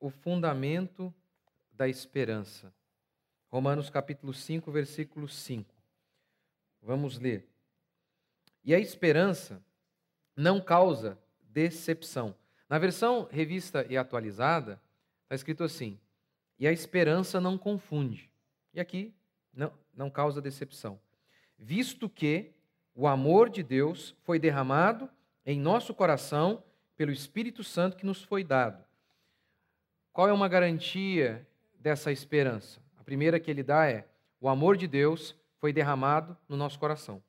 o fundamento da esperança. Romanos capítulo 5, versículo 5. Vamos ler. E a esperança não causa decepção. Na versão revista e atualizada, está escrito assim: e a esperança não confunde. E aqui, não, não causa decepção. Visto que o amor de Deus foi derramado em nosso coração pelo Espírito Santo que nos foi dado. Qual é uma garantia dessa esperança? A primeira que ele dá é: o amor de Deus foi derramado no nosso coração.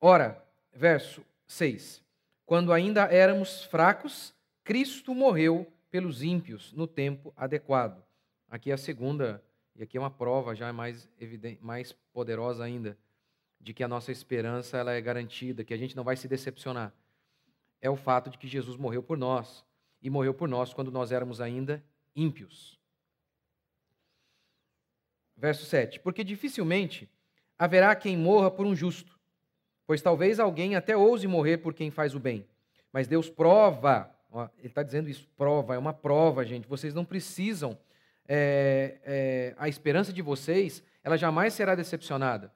Ora, verso 6: Quando ainda éramos fracos, Cristo morreu pelos ímpios no tempo adequado. Aqui é a segunda, e aqui é uma prova já mais, evidente, mais poderosa ainda, de que a nossa esperança ela é garantida, que a gente não vai se decepcionar. É o fato de que Jesus morreu por nós, e morreu por nós quando nós éramos ainda ímpios. Verso 7: Porque dificilmente haverá quem morra por um justo, pois talvez alguém até ouse morrer por quem faz o bem. Mas Deus prova, ó, ele está dizendo isso, prova, é uma prova, gente. Vocês não precisam, é, é, a esperança de vocês, ela jamais será decepcionada.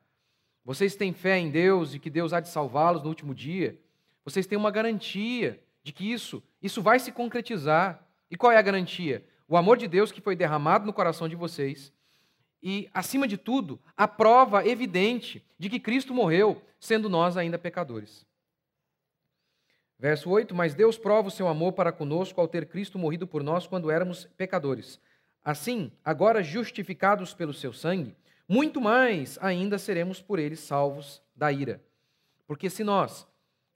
Vocês têm fé em Deus e que Deus há de salvá-los no último dia. Vocês têm uma garantia de que isso, isso vai se concretizar. E qual é a garantia? O amor de Deus que foi derramado no coração de vocês e, acima de tudo, a prova evidente de que Cristo morreu, sendo nós ainda pecadores. Verso 8: Mas Deus prova o seu amor para conosco ao ter Cristo morrido por nós quando éramos pecadores. Assim, agora justificados pelo seu sangue, muito mais ainda seremos por ele salvos da ira. Porque se nós,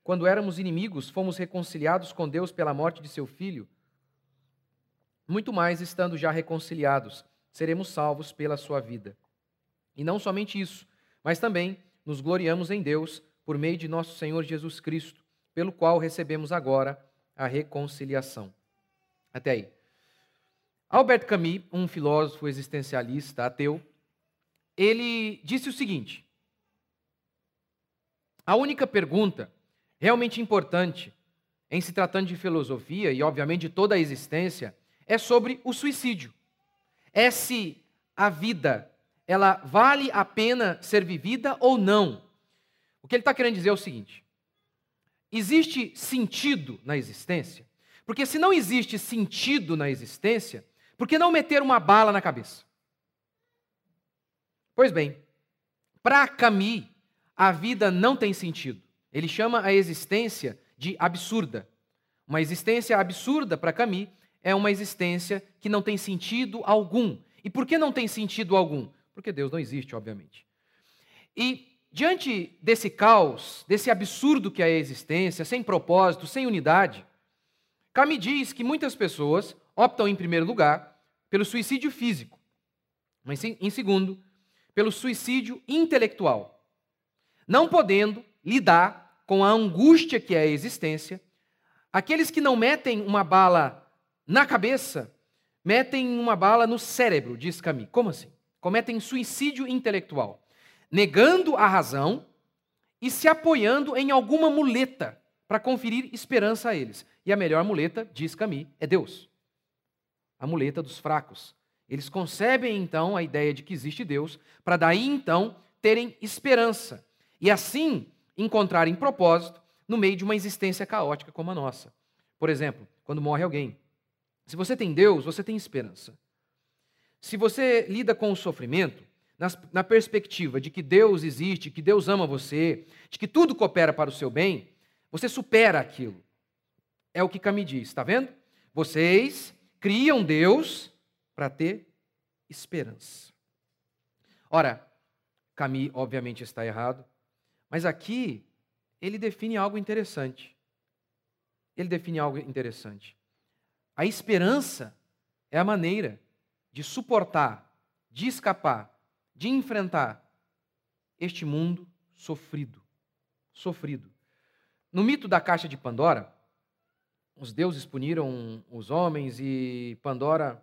quando éramos inimigos, fomos reconciliados com Deus pela morte de seu filho, muito mais estando já reconciliados, seremos salvos pela sua vida. E não somente isso, mas também nos gloriamos em Deus por meio de nosso Senhor Jesus Cristo, pelo qual recebemos agora a reconciliação. Até aí. Albert Camus, um filósofo existencialista ateu, ele disse o seguinte: A única pergunta realmente importante em se tratando de filosofia e obviamente de toda a existência é sobre o suicídio é se a vida ela vale a pena ser vivida ou não. O que ele está querendo dizer é o seguinte: existe sentido na existência? Porque se não existe sentido na existência, por que não meter uma bala na cabeça? Pois bem, para Camus, a vida não tem sentido. Ele chama a existência de absurda. Uma existência absurda para Camus é uma existência que não tem sentido algum. E por que não tem sentido algum? Porque Deus não existe, obviamente. E diante desse caos, desse absurdo que é a existência, sem propósito, sem unidade, Cami diz que muitas pessoas optam, em primeiro lugar, pelo suicídio físico, mas em segundo, pelo suicídio intelectual, não podendo lidar com a angústia que é a existência. Aqueles que não metem uma bala na cabeça, metem uma bala no cérebro, diz Camus. Como assim? Cometem suicídio intelectual, negando a razão e se apoiando em alguma muleta para conferir esperança a eles. E a melhor muleta, diz Camus, é Deus. A muleta dos fracos. Eles concebem então a ideia de que existe Deus, para daí então terem esperança e assim encontrarem propósito no meio de uma existência caótica como a nossa. Por exemplo, quando morre alguém, se você tem Deus, você tem esperança. Se você lida com o sofrimento, na perspectiva de que Deus existe, que Deus ama você, de que tudo coopera para o seu bem, você supera aquilo. É o que Cami diz, está vendo? Vocês criam Deus para ter esperança. Ora, Cami obviamente está errado, mas aqui ele define algo interessante. Ele define algo interessante. A esperança é a maneira de suportar, de escapar, de enfrentar este mundo sofrido. Sofrido. No mito da caixa de Pandora, os deuses puniram os homens e Pandora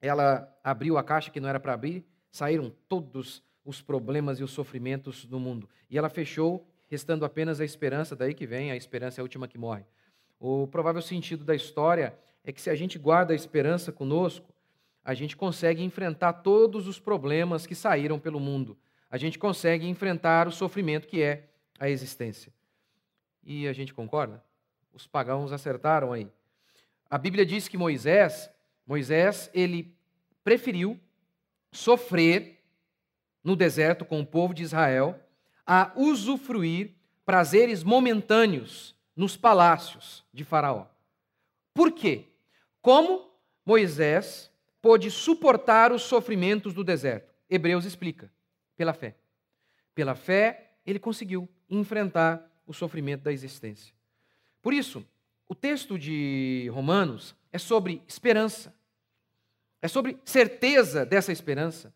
ela abriu a caixa que não era para abrir, saíram todos os problemas e os sofrimentos do mundo. E ela fechou, restando apenas a esperança, daí que vem, a esperança é a última que morre. O provável sentido da história é que se a gente guarda a esperança conosco, a gente consegue enfrentar todos os problemas que saíram pelo mundo. A gente consegue enfrentar o sofrimento que é a existência. E a gente concorda? Os pagãos acertaram aí. A Bíblia diz que Moisés, Moisés, ele preferiu sofrer no deserto com o povo de Israel a usufruir prazeres momentâneos nos palácios de Faraó. Por quê? Como Moisés pôde suportar os sofrimentos do deserto? Hebreus explica: pela fé. Pela fé, ele conseguiu enfrentar o sofrimento da existência. Por isso, o texto de Romanos é sobre esperança, é sobre certeza dessa esperança,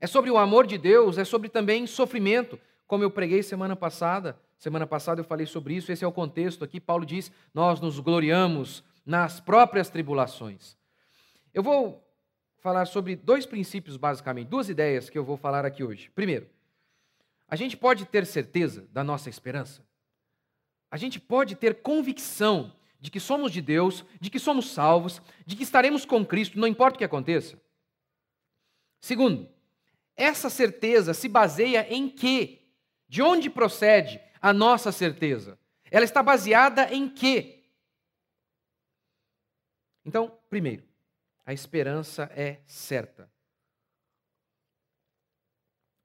é sobre o amor de Deus, é sobre também sofrimento, como eu preguei semana passada. Semana passada eu falei sobre isso, esse é o contexto aqui. Paulo diz: Nós nos gloriamos nas próprias tribulações. Eu vou falar sobre dois princípios, basicamente, duas ideias que eu vou falar aqui hoje. Primeiro, a gente pode ter certeza da nossa esperança? A gente pode ter convicção de que somos de Deus, de que somos salvos, de que estaremos com Cristo, não importa o que aconteça? Segundo, essa certeza se baseia em quê? De onde procede a nossa certeza? Ela está baseada em quê? Então, primeiro, a esperança é certa.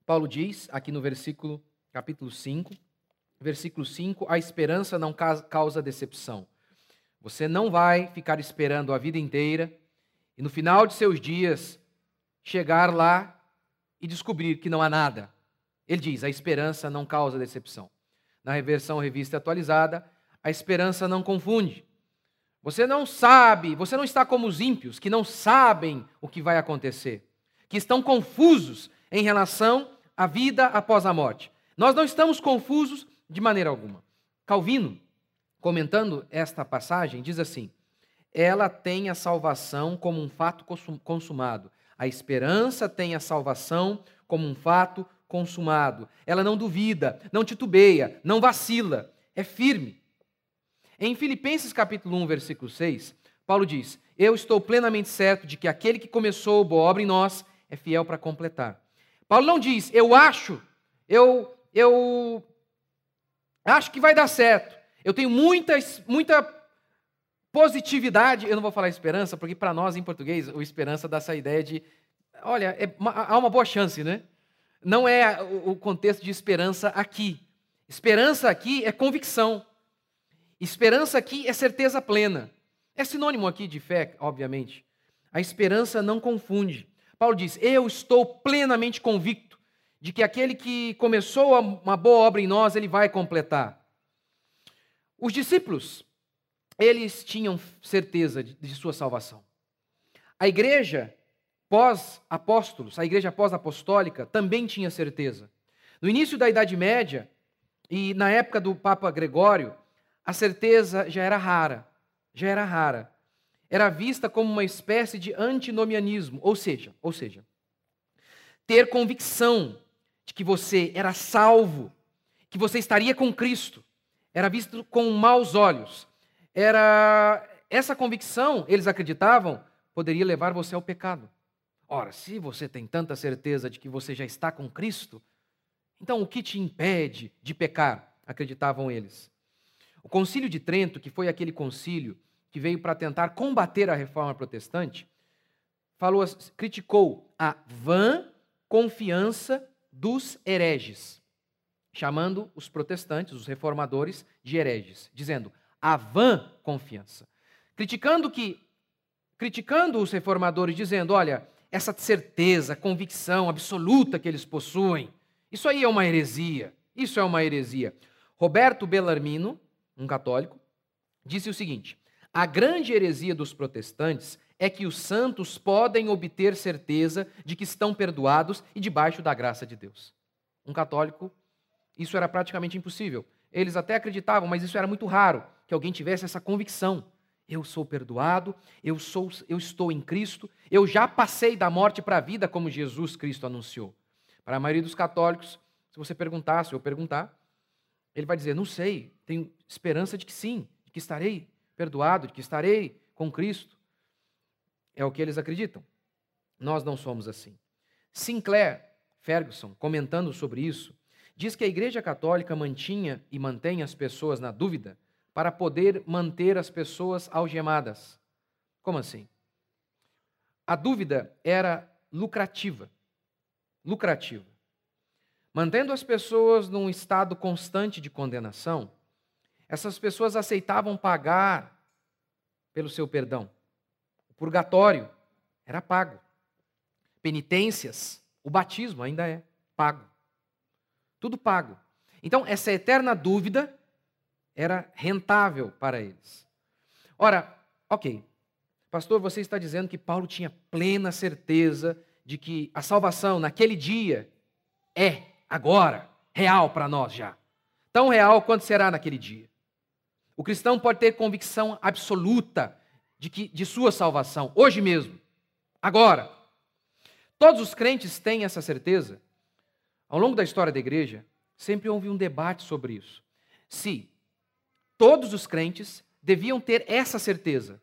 Paulo diz aqui no versículo, capítulo 5, versículo 5, a esperança não causa decepção. Você não vai ficar esperando a vida inteira e no final de seus dias chegar lá e descobrir que não há nada. Ele diz: a esperança não causa decepção. Na reversão revista atualizada, a esperança não confunde. Você não sabe, você não está como os ímpios, que não sabem o que vai acontecer, que estão confusos em relação à vida após a morte. Nós não estamos confusos de maneira alguma. Calvino, comentando esta passagem, diz assim: ela tem a salvação como um fato consumado. A esperança tem a salvação como um fato consumado. Ela não duvida, não titubeia, não vacila, é firme. Em Filipenses capítulo 1, versículo 6, Paulo diz: Eu estou plenamente certo de que aquele que começou boa obra em nós é fiel para completar. Paulo não diz, eu acho, eu, eu acho que vai dar certo. Eu tenho muita, muita Positividade, eu não vou falar esperança, porque para nós em português, o esperança dá essa ideia de, olha, é, há uma boa chance, né? Não é o contexto de esperança aqui. Esperança aqui é convicção. Esperança aqui é certeza plena. É sinônimo aqui de fé, obviamente. A esperança não confunde. Paulo diz: Eu estou plenamente convicto de que aquele que começou uma boa obra em nós, ele vai completar. Os discípulos eles tinham certeza de, de sua salvação. A igreja pós-apóstolos, a igreja pós-apostólica, também tinha certeza. No início da Idade Média e na época do Papa Gregório, a certeza já era rara, já era rara. Era vista como uma espécie de antinomianismo, ou seja, ou seja, ter convicção de que você era salvo, que você estaria com Cristo, era visto com maus olhos era essa convicção, eles acreditavam, poderia levar você ao pecado. Ora, se você tem tanta certeza de que você já está com Cristo, então o que te impede de pecar? Acreditavam eles. O Concílio de Trento, que foi aquele concílio que veio para tentar combater a reforma protestante, falou, criticou a vã confiança dos hereges, chamando os protestantes, os reformadores, de hereges, dizendo: a vã confiança. Criticando que criticando os reformadores dizendo, olha, essa certeza, convicção absoluta que eles possuem, isso aí é uma heresia. Isso é uma heresia. Roberto Bellarmino, um católico, disse o seguinte: a grande heresia dos protestantes é que os santos podem obter certeza de que estão perdoados e debaixo da graça de Deus. Um católico, isso era praticamente impossível. Eles até acreditavam, mas isso era muito raro que alguém tivesse essa convicção. Eu sou perdoado, eu sou, eu estou em Cristo, eu já passei da morte para a vida, como Jesus Cristo anunciou. Para a maioria dos católicos, se você perguntar, se eu perguntar, ele vai dizer: Não sei, tenho esperança de que sim, de que estarei perdoado, de que estarei com Cristo. É o que eles acreditam. Nós não somos assim. Sinclair Ferguson, comentando sobre isso, diz que a Igreja Católica mantinha e mantém as pessoas na dúvida para poder manter as pessoas algemadas. Como assim? A dúvida era lucrativa. Lucrativa. Mantendo as pessoas num estado constante de condenação, essas pessoas aceitavam pagar pelo seu perdão. O purgatório era pago. Penitências, o batismo ainda é pago. Tudo pago. Então, essa eterna dúvida era rentável para eles. Ora, ok, pastor, você está dizendo que Paulo tinha plena certeza de que a salvação naquele dia é agora, real para nós já. Tão real quanto será naquele dia. O cristão pode ter convicção absoluta de, que, de sua salvação, hoje mesmo, agora. Todos os crentes têm essa certeza. Ao longo da história da igreja, sempre houve um debate sobre isso. Se todos os crentes deviam ter essa certeza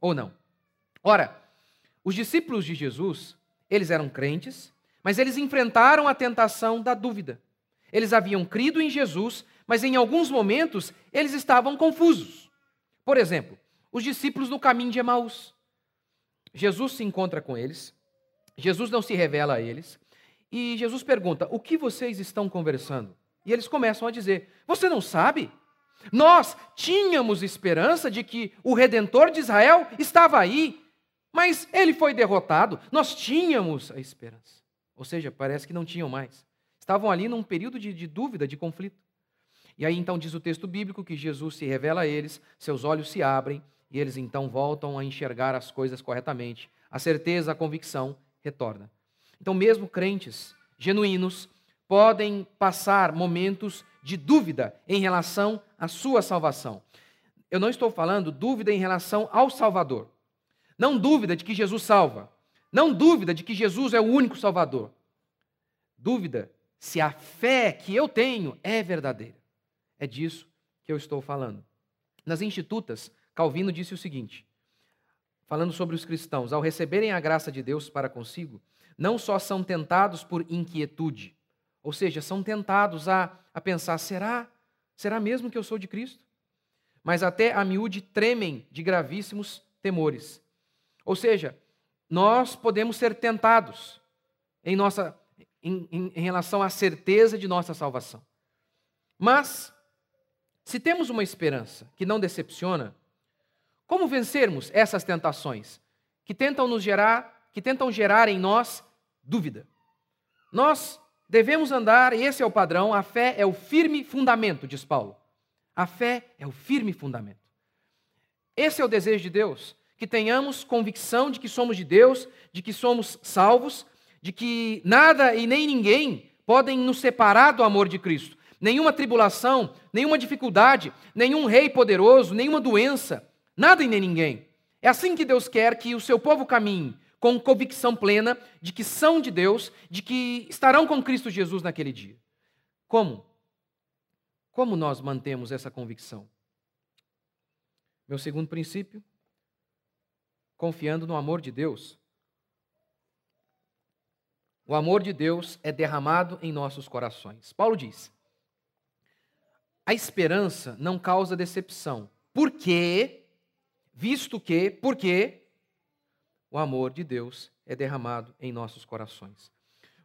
ou não. Ora, os discípulos de Jesus, eles eram crentes, mas eles enfrentaram a tentação da dúvida. Eles haviam crido em Jesus, mas em alguns momentos eles estavam confusos. Por exemplo, os discípulos no caminho de Emaús. Jesus se encontra com eles, Jesus não se revela a eles, e Jesus pergunta: O que vocês estão conversando? E eles começam a dizer: Você não sabe? Nós tínhamos esperança de que o redentor de Israel estava aí, mas ele foi derrotado. Nós tínhamos a esperança. Ou seja, parece que não tinham mais. Estavam ali num período de, de dúvida, de conflito. E aí então diz o texto bíblico que Jesus se revela a eles, seus olhos se abrem e eles então voltam a enxergar as coisas corretamente. A certeza, a convicção retorna. Então, mesmo crentes genuínos podem passar momentos de dúvida em relação à sua salvação. Eu não estou falando dúvida em relação ao Salvador. Não dúvida de que Jesus salva. Não dúvida de que Jesus é o único Salvador. Dúvida se a fé que eu tenho é verdadeira. É disso que eu estou falando. Nas Institutas, Calvino disse o seguinte, falando sobre os cristãos: ao receberem a graça de Deus para consigo, não só são tentados por inquietude, ou seja, são tentados a, a pensar: será? Será mesmo que eu sou de Cristo? Mas até a miúde tremem de gravíssimos temores. Ou seja, nós podemos ser tentados em, nossa, em, em, em relação à certeza de nossa salvação. Mas, se temos uma esperança que não decepciona, como vencermos essas tentações que tentam nos gerar, que tentam gerar em nós dúvida? Nós devemos andar, e esse é o padrão, a fé é o firme fundamento, diz Paulo. A fé é o firme fundamento. Esse é o desejo de Deus que tenhamos convicção de que somos de Deus, de que somos salvos, de que nada e nem ninguém podem nos separar do amor de Cristo. Nenhuma tribulação, nenhuma dificuldade, nenhum rei poderoso, nenhuma doença, nada e nem ninguém. É assim que Deus quer que o seu povo caminhe, com convicção plena de que são de Deus, de que estarão com Cristo Jesus naquele dia. Como? Como nós mantemos essa convicção? Meu segundo princípio confiando no amor de Deus. O amor de Deus é derramado em nossos corações. Paulo diz: a esperança não causa decepção. Por quê? Visto que, porque o amor de Deus é derramado em nossos corações.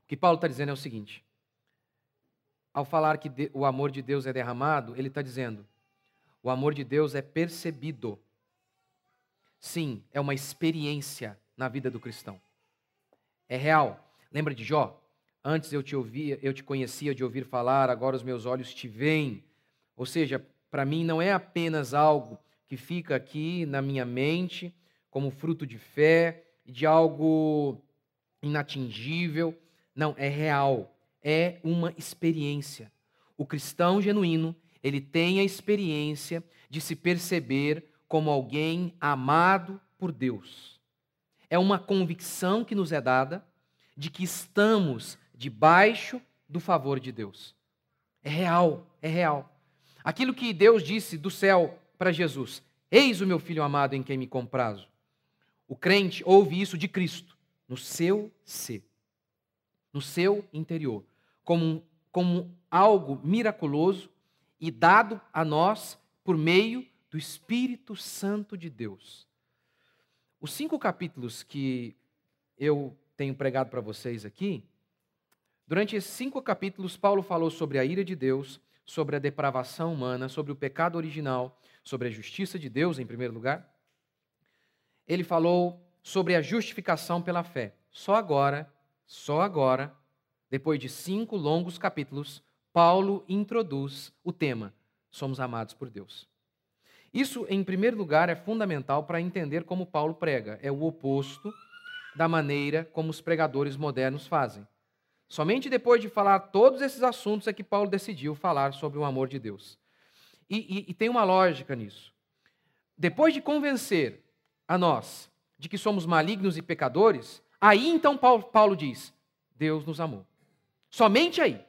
O que Paulo está dizendo é o seguinte: ao falar que o amor de Deus é derramado, ele está dizendo: o amor de Deus é percebido Sim, é uma experiência na vida do cristão. É real. Lembra de Jó? Antes eu te ouvia, eu te conhecia de ouvir falar, agora os meus olhos te veem. Ou seja, para mim não é apenas algo que fica aqui na minha mente como fruto de fé, de algo inatingível. Não, é real. É uma experiência. O cristão genuíno, ele tem a experiência de se perceber como alguém amado por Deus. É uma convicção que nos é dada de que estamos debaixo do favor de Deus. É real, é real. Aquilo que Deus disse do céu para Jesus: Eis o meu filho amado em quem me comprazo. O crente ouve isso de Cristo, no seu ser, no seu interior, como, como algo miraculoso e dado a nós por meio do Espírito Santo de Deus. Os cinco capítulos que eu tenho pregado para vocês aqui, durante esses cinco capítulos, Paulo falou sobre a ira de Deus, sobre a depravação humana, sobre o pecado original, sobre a justiça de Deus, em primeiro lugar. Ele falou sobre a justificação pela fé. Só agora, só agora, depois de cinco longos capítulos, Paulo introduz o tema: somos amados por Deus. Isso, em primeiro lugar, é fundamental para entender como Paulo prega. É o oposto da maneira como os pregadores modernos fazem. Somente depois de falar todos esses assuntos é que Paulo decidiu falar sobre o amor de Deus. E, e, e tem uma lógica nisso. Depois de convencer a nós de que somos malignos e pecadores, aí então Paulo, Paulo diz: Deus nos amou. Somente aí.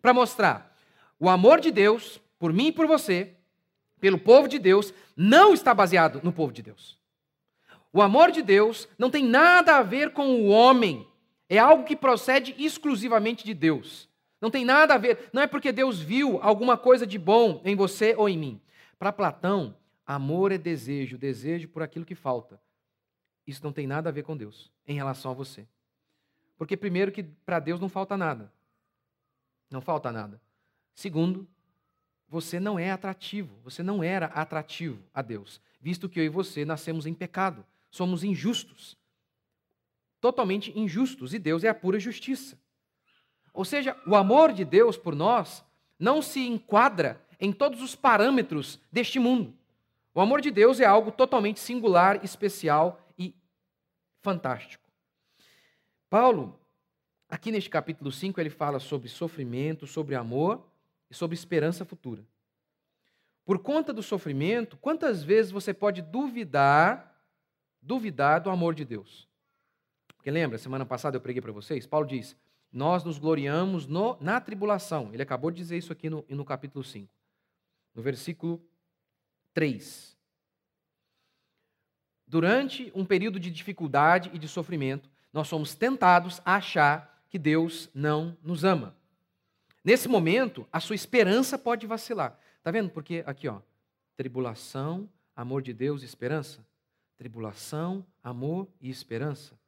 Para mostrar o amor de Deus por mim e por você, pelo povo de Deus, não está baseado no povo de Deus. O amor de Deus não tem nada a ver com o homem, é algo que procede exclusivamente de Deus. Não tem nada a ver, não é porque Deus viu alguma coisa de bom em você ou em mim. Para Platão, amor é desejo, desejo por aquilo que falta. Isso não tem nada a ver com Deus em relação a você. Porque, primeiro, que para Deus não falta nada. Não falta nada. Segundo, você não é atrativo, você não era atrativo a Deus, visto que eu e você nascemos em pecado, somos injustos. Totalmente injustos, e Deus é a pura justiça. Ou seja, o amor de Deus por nós não se enquadra em todos os parâmetros deste mundo. O amor de Deus é algo totalmente singular, especial e fantástico. Paulo, aqui neste capítulo 5, ele fala sobre sofrimento, sobre amor e sobre esperança futura. Por conta do sofrimento, quantas vezes você pode duvidar, duvidar do amor de Deus? Porque lembra, semana passada eu preguei para vocês, Paulo diz: "Nós nos gloriamos no, na tribulação". Ele acabou de dizer isso aqui no, no capítulo 5. No versículo 3. Durante um período de dificuldade e de sofrimento, nós somos tentados a achar que Deus não nos ama. Nesse momento, a sua esperança pode vacilar. Está vendo? Porque aqui, ó, tribulação, amor de Deus e esperança. Tribulação, amor e esperança.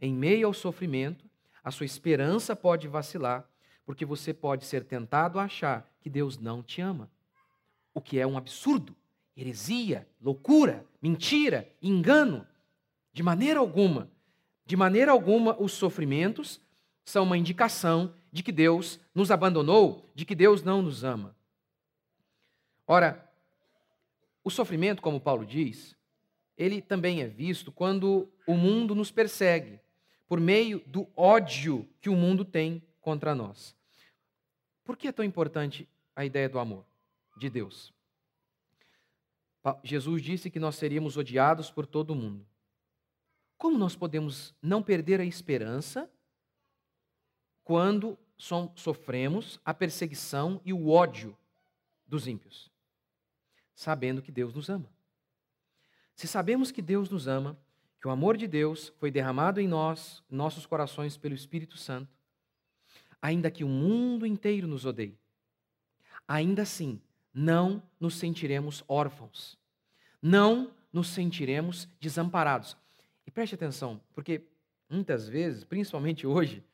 Em meio ao sofrimento, a sua esperança pode vacilar, porque você pode ser tentado a achar que Deus não te ama. O que é um absurdo, heresia, loucura, mentira, engano. De maneira alguma, de maneira alguma, os sofrimentos são uma indicação de que Deus nos abandonou, de que Deus não nos ama. Ora, o sofrimento, como Paulo diz, ele também é visto quando o mundo nos persegue, por meio do ódio que o mundo tem contra nós. Por que é tão importante a ideia do amor de Deus? Jesus disse que nós seríamos odiados por todo mundo. Como nós podemos não perder a esperança quando sofremos a perseguição e o ódio dos ímpios, sabendo que Deus nos ama. Se sabemos que Deus nos ama, que o amor de Deus foi derramado em nós, nossos corações pelo Espírito Santo, ainda que o mundo inteiro nos odeie, ainda assim não nos sentiremos órfãos, não nos sentiremos desamparados. E preste atenção, porque muitas vezes, principalmente hoje,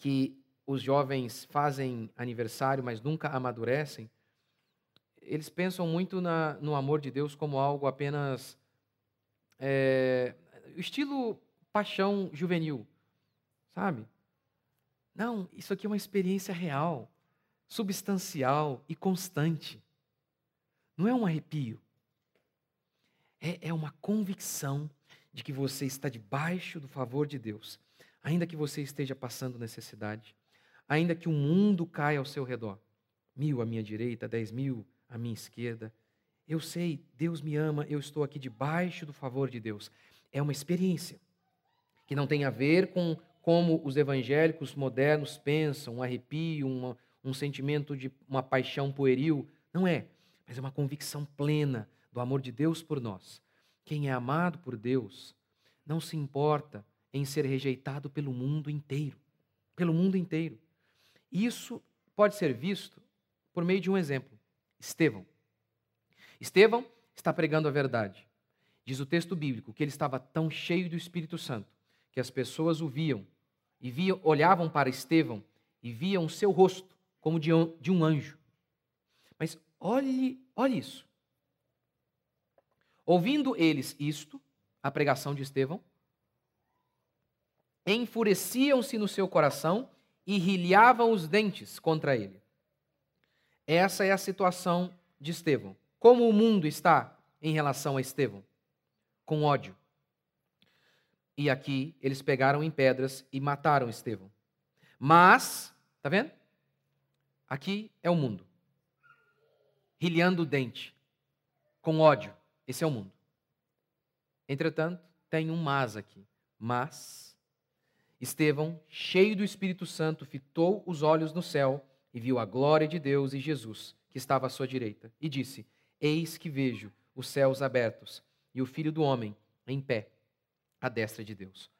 que os jovens fazem aniversário, mas nunca amadurecem, eles pensam muito na, no amor de Deus como algo apenas. É, estilo paixão juvenil, sabe? Não, isso aqui é uma experiência real, substancial e constante. Não é um arrepio. É, é uma convicção de que você está debaixo do favor de Deus, ainda que você esteja passando necessidade, ainda que o mundo caia ao seu redor. Mil à minha direita, dez mil à minha esquerda. Eu sei, Deus me ama, eu estou aqui debaixo do favor de Deus. É uma experiência que não tem a ver com como os evangélicos modernos pensam, um arrepio, uma, um sentimento de uma paixão pueril. Não é, mas é uma convicção plena do amor de Deus por nós. Quem é amado por Deus não se importa em ser rejeitado pelo mundo inteiro. Pelo mundo inteiro. Isso pode ser visto por meio de um exemplo: Estevão. Estevão está pregando a verdade. Diz o texto bíblico que ele estava tão cheio do Espírito Santo que as pessoas o viam e viam, olhavam para Estevão e viam seu rosto como de um, de um anjo. Mas olhe, olhe isso. Ouvindo eles isto, a pregação de Estevão, enfureciam-se no seu coração e rilhavam os dentes contra ele. Essa é a situação de Estevão. Como o mundo está em relação a Estevão? Com ódio. E aqui eles pegaram em pedras e mataram Estevão. Mas, tá vendo? Aqui é o mundo. Rilhando o dente, com ódio. Esse é o mundo. Entretanto, tem um mas aqui. Mas Estevão, cheio do Espírito Santo, fitou os olhos no céu e viu a glória de Deus e Jesus, que estava à sua direita, e disse: Eis que vejo os céus abertos e o Filho do Homem em pé, à destra de Deus.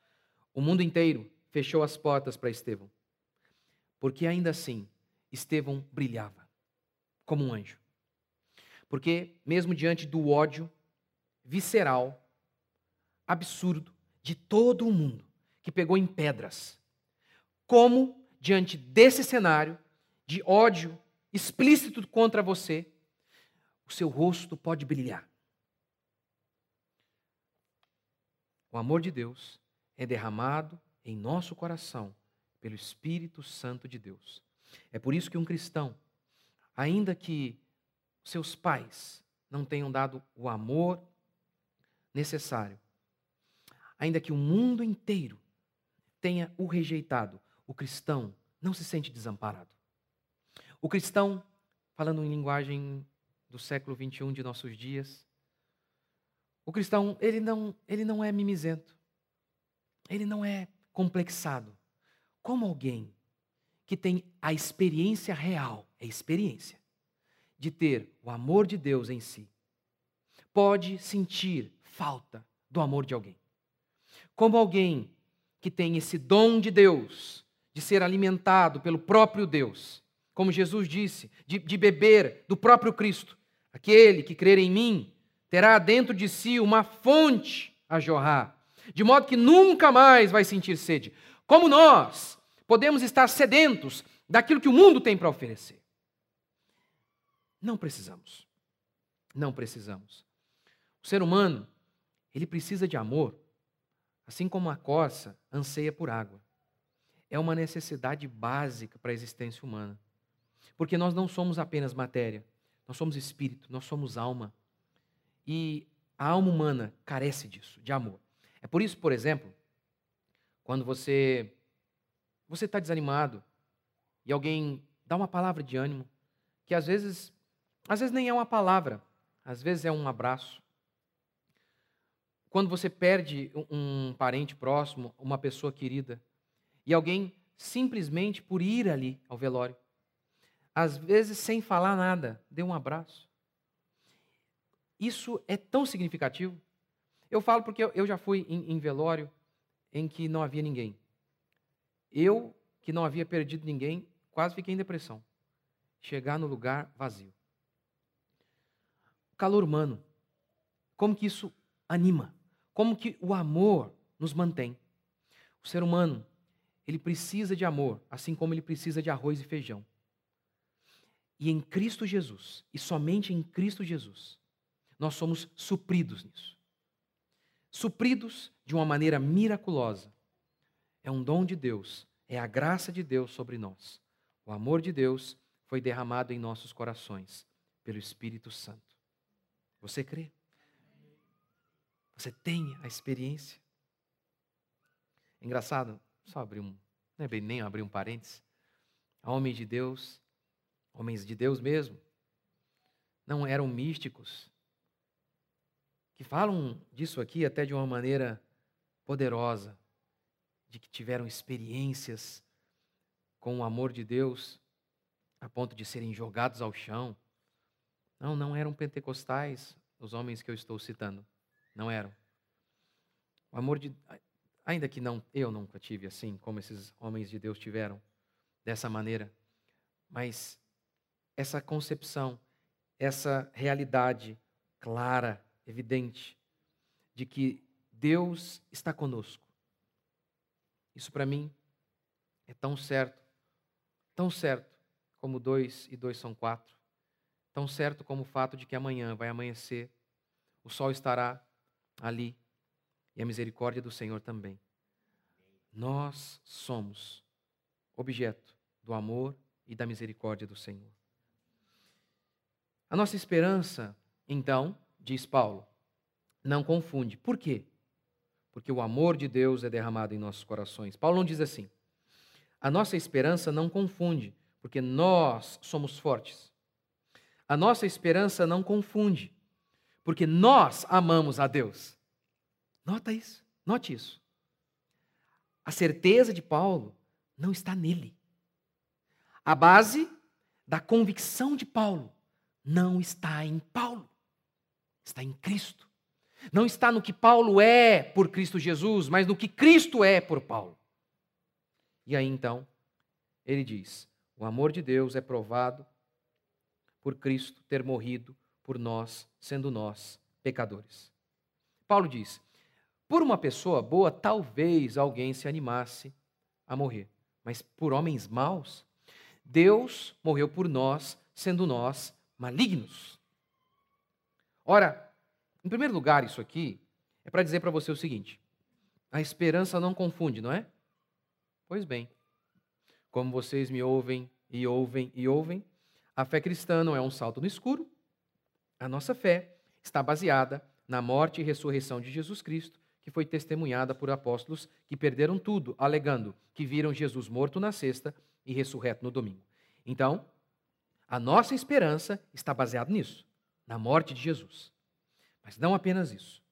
O mundo inteiro fechou as portas para Estevão, porque ainda assim Estevão brilhava como um anjo. Porque, mesmo diante do ódio visceral, absurdo de todo o mundo, que pegou em pedras, como, diante desse cenário, de ódio explícito contra você, o seu rosto pode brilhar. O amor de Deus é derramado em nosso coração pelo Espírito Santo de Deus. É por isso que um cristão, ainda que seus pais não tenham dado o amor necessário, ainda que o mundo inteiro tenha o rejeitado, o cristão não se sente desamparado. O cristão, falando em linguagem do século 21 de nossos dias, o cristão, ele não, ele não é mimizento. Ele não é complexado. Como alguém que tem a experiência real, é experiência, de ter o amor de Deus em si, pode sentir falta do amor de alguém. Como alguém que tem esse dom de Deus, de ser alimentado pelo próprio Deus, como Jesus disse, de, de beber do próprio Cristo. Aquele que crer em mim terá dentro de si uma fonte a jorrar, de modo que nunca mais vai sentir sede. Como nós podemos estar sedentos daquilo que o mundo tem para oferecer? Não precisamos. Não precisamos. O ser humano, ele precisa de amor, assim como a corça anseia por água. É uma necessidade básica para a existência humana. Porque nós não somos apenas matéria, nós somos espírito, nós somos alma. E a alma humana carece disso, de amor. É por isso, por exemplo, quando você você está desanimado e alguém dá uma palavra de ânimo, que às vezes às vezes nem é uma palavra, às vezes é um abraço. Quando você perde um parente próximo, uma pessoa querida, e alguém simplesmente por ir ali ao velório, às vezes sem falar nada, dê um abraço. Isso é tão significativo. Eu falo porque eu já fui em, em velório em que não havia ninguém. Eu, que não havia perdido ninguém, quase fiquei em depressão. Chegar no lugar vazio. O calor humano. Como que isso anima? Como que o amor nos mantém? O ser humano, ele precisa de amor, assim como ele precisa de arroz e feijão. E em Cristo Jesus, e somente em Cristo Jesus, nós somos supridos nisso. Supridos de uma maneira miraculosa. É um dom de Deus, é a graça de Deus sobre nós. O amor de Deus foi derramado em nossos corações pelo Espírito Santo. Você crê? Você tem a experiência? Engraçado, só abrir um, não é bem nem abrir um parênteses. A homem de Deus homens de Deus mesmo, não eram místicos, que falam disso aqui até de uma maneira poderosa, de que tiveram experiências com o amor de Deus a ponto de serem jogados ao chão. Não, não eram pentecostais, os homens que eu estou citando. Não eram. O amor de. Ainda que não, eu nunca tive assim, como esses homens de Deus tiveram, dessa maneira. Mas essa concepção, essa realidade clara, evidente, de que Deus está conosco. Isso para mim é tão certo, tão certo como dois e dois são quatro, tão certo como o fato de que amanhã vai amanhecer, o sol estará ali e a misericórdia do Senhor também. Nós somos objeto do amor e da misericórdia do Senhor. A nossa esperança, então, diz Paulo, não confunde. Por quê? Porque o amor de Deus é derramado em nossos corações. Paulo não diz assim. A nossa esperança não confunde, porque nós somos fortes. A nossa esperança não confunde, porque nós amamos a Deus. Nota isso, note isso. A certeza de Paulo não está nele. A base da convicção de Paulo não está em Paulo, está em Cristo. Não está no que Paulo é por Cristo Jesus, mas no que Cristo é por Paulo. E aí então, ele diz: o amor de Deus é provado por Cristo ter morrido por nós, sendo nós pecadores. Paulo diz: por uma pessoa boa, talvez alguém se animasse a morrer, mas por homens maus, Deus morreu por nós, sendo nós malignos. Ora, em primeiro lugar, isso aqui é para dizer para você o seguinte: a esperança não confunde, não é? Pois bem, como vocês me ouvem e ouvem e ouvem, a fé cristã não é um salto no escuro. A nossa fé está baseada na morte e ressurreição de Jesus Cristo que foi testemunhada por apóstolos que perderam tudo, alegando que viram Jesus morto na sexta e ressurreto no domingo. Então, a nossa esperança está baseada nisso, na morte de Jesus. Mas não apenas isso.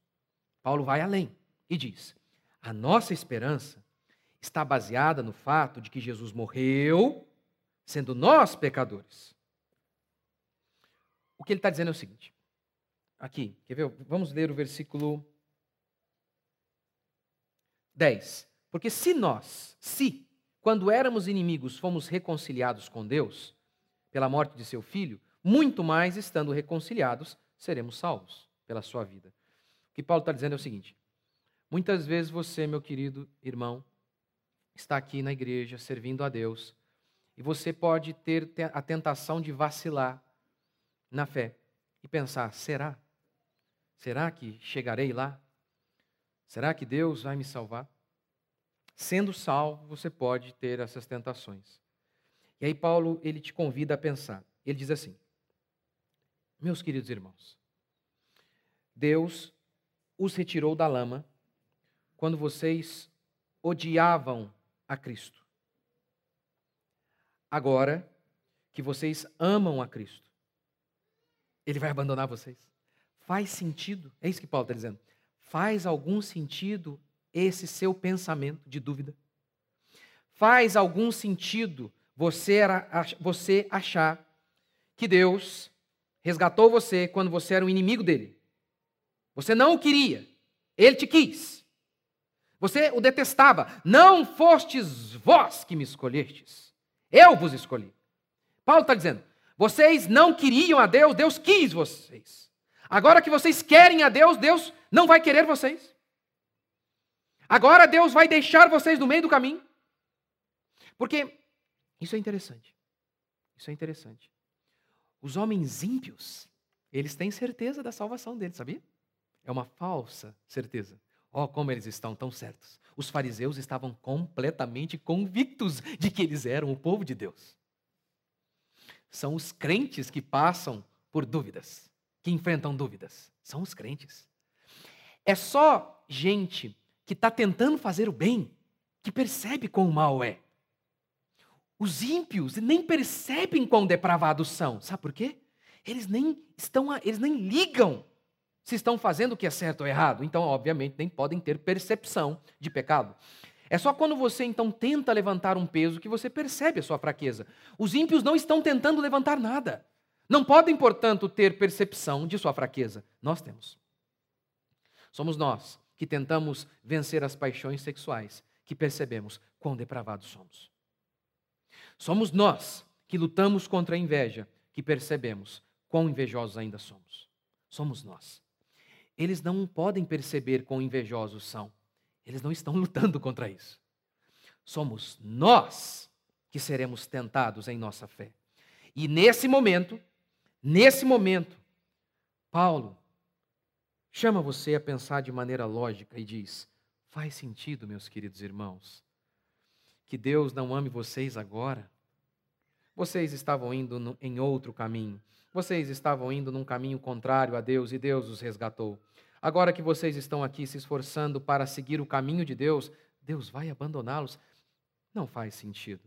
Paulo vai além e diz: a nossa esperança está baseada no fato de que Jesus morreu, sendo nós pecadores. O que ele está dizendo é o seguinte. Aqui, quer ver? Vamos ler o versículo 10. Porque se nós, se, quando éramos inimigos, fomos reconciliados com Deus, pela morte de seu filho, muito mais, estando reconciliados, seremos salvos pela sua vida. O que Paulo está dizendo é o seguinte: muitas vezes você, meu querido irmão, está aqui na igreja servindo a Deus, e você pode ter a tentação de vacilar na fé e pensar: será? Será que chegarei lá? Será que Deus vai me salvar? Sendo salvo, você pode ter essas tentações. E aí Paulo, ele te convida a pensar. Ele diz assim: Meus queridos irmãos, Deus os retirou da lama quando vocês odiavam a Cristo. Agora que vocês amam a Cristo, ele vai abandonar vocês? Faz sentido? É isso que Paulo está dizendo. Faz algum sentido esse seu pensamento de dúvida? Faz algum sentido você, achar que Deus resgatou você quando você era um inimigo dele? Você não o queria, ele te quis. Você o detestava. Não fostes vós que me escolhestes, eu vos escolhi. Paulo está dizendo: vocês não queriam a Deus, Deus quis vocês. Agora que vocês querem a Deus, Deus não vai querer vocês. Agora Deus vai deixar vocês no meio do caminho. Porque isso é interessante. Isso é interessante. Os homens ímpios, eles têm certeza da salvação deles, sabia? É uma falsa certeza. Oh, como eles estão tão certos. Os fariseus estavam completamente convictos de que eles eram o povo de Deus. São os crentes que passam por dúvidas que enfrentam dúvidas? São os crentes. É só gente que está tentando fazer o bem que percebe quão mal é. Os ímpios nem percebem quão depravados são. Sabe por quê? Eles nem estão, eles nem ligam se estão fazendo o que é certo ou errado. Então, obviamente, nem podem ter percepção de pecado. É só quando você então tenta levantar um peso que você percebe a sua fraqueza. Os ímpios não estão tentando levantar nada. Não podem, portanto, ter percepção de sua fraqueza. Nós temos. Somos nós que tentamos vencer as paixões sexuais, que percebemos quão depravados somos. Somos nós que lutamos contra a inveja, que percebemos quão invejosos ainda somos. Somos nós. Eles não podem perceber quão invejosos são. Eles não estão lutando contra isso. Somos nós que seremos tentados em nossa fé. E nesse momento, nesse momento, Paulo chama você a pensar de maneira lógica e diz: faz sentido, meus queridos irmãos, que Deus não ame vocês agora? Vocês estavam indo em outro caminho. Vocês estavam indo num caminho contrário a Deus e Deus os resgatou. Agora que vocês estão aqui se esforçando para seguir o caminho de Deus, Deus vai abandoná-los? Não faz sentido.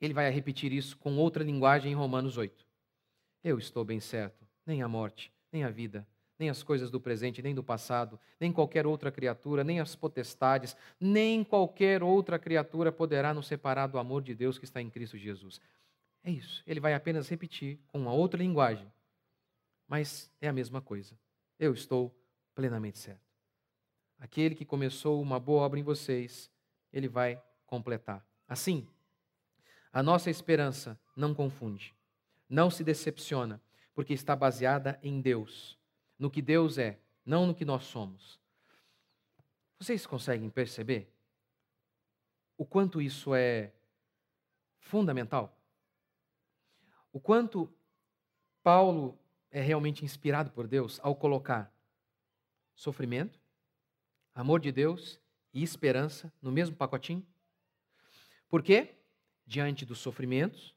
Ele vai repetir isso com outra linguagem em Romanos 8. Eu estou bem certo, nem a morte, nem a vida, nem as coisas do presente, nem do passado, nem qualquer outra criatura, nem as potestades, nem qualquer outra criatura poderá nos separar do amor de Deus que está em Cristo Jesus. É isso. Ele vai apenas repetir com uma outra linguagem, mas é a mesma coisa. Eu estou plenamente certo. Aquele que começou uma boa obra em vocês, ele vai completar. Assim, a nossa esperança não confunde, não se decepciona, porque está baseada em Deus no que Deus é, não no que nós somos. Vocês conseguem perceber o quanto isso é fundamental? O quanto Paulo é realmente inspirado por Deus ao colocar sofrimento, amor de Deus e esperança no mesmo pacotinho? Porque, diante dos sofrimentos,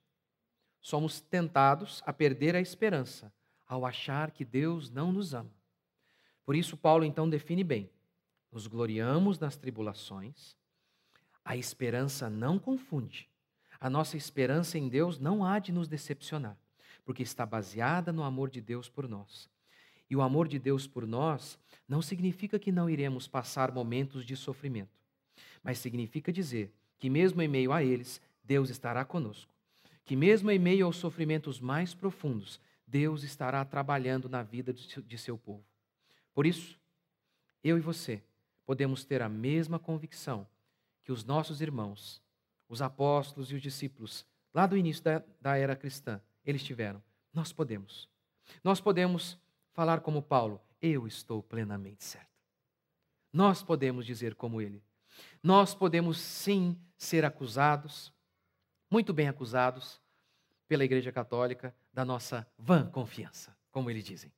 somos tentados a perder a esperança ao achar que Deus não nos ama. Por isso, Paulo então define bem: nos gloriamos nas tribulações, a esperança não confunde. A nossa esperança em Deus não há de nos decepcionar, porque está baseada no amor de Deus por nós. E o amor de Deus por nós não significa que não iremos passar momentos de sofrimento, mas significa dizer que, mesmo em meio a eles, Deus estará conosco. Que, mesmo em meio aos sofrimentos mais profundos, Deus estará trabalhando na vida de seu povo. Por isso, eu e você podemos ter a mesma convicção que os nossos irmãos, os apóstolos e os discípulos, lá do início da, da era cristã, eles tiveram. Nós podemos. Nós podemos falar como Paulo: Eu estou plenamente certo. Nós podemos dizer como ele. Nós podemos sim ser acusados, muito bem acusados, pela Igreja Católica da nossa vã confiança, como eles dizem.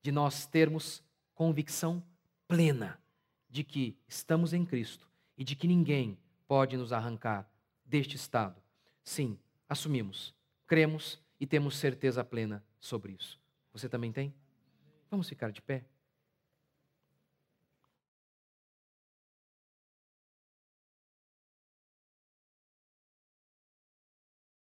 De nós termos convicção plena de que estamos em Cristo e de que ninguém pode nos arrancar deste estado. Sim, assumimos, cremos e temos certeza plena sobre isso. Você também tem? Vamos ficar de pé?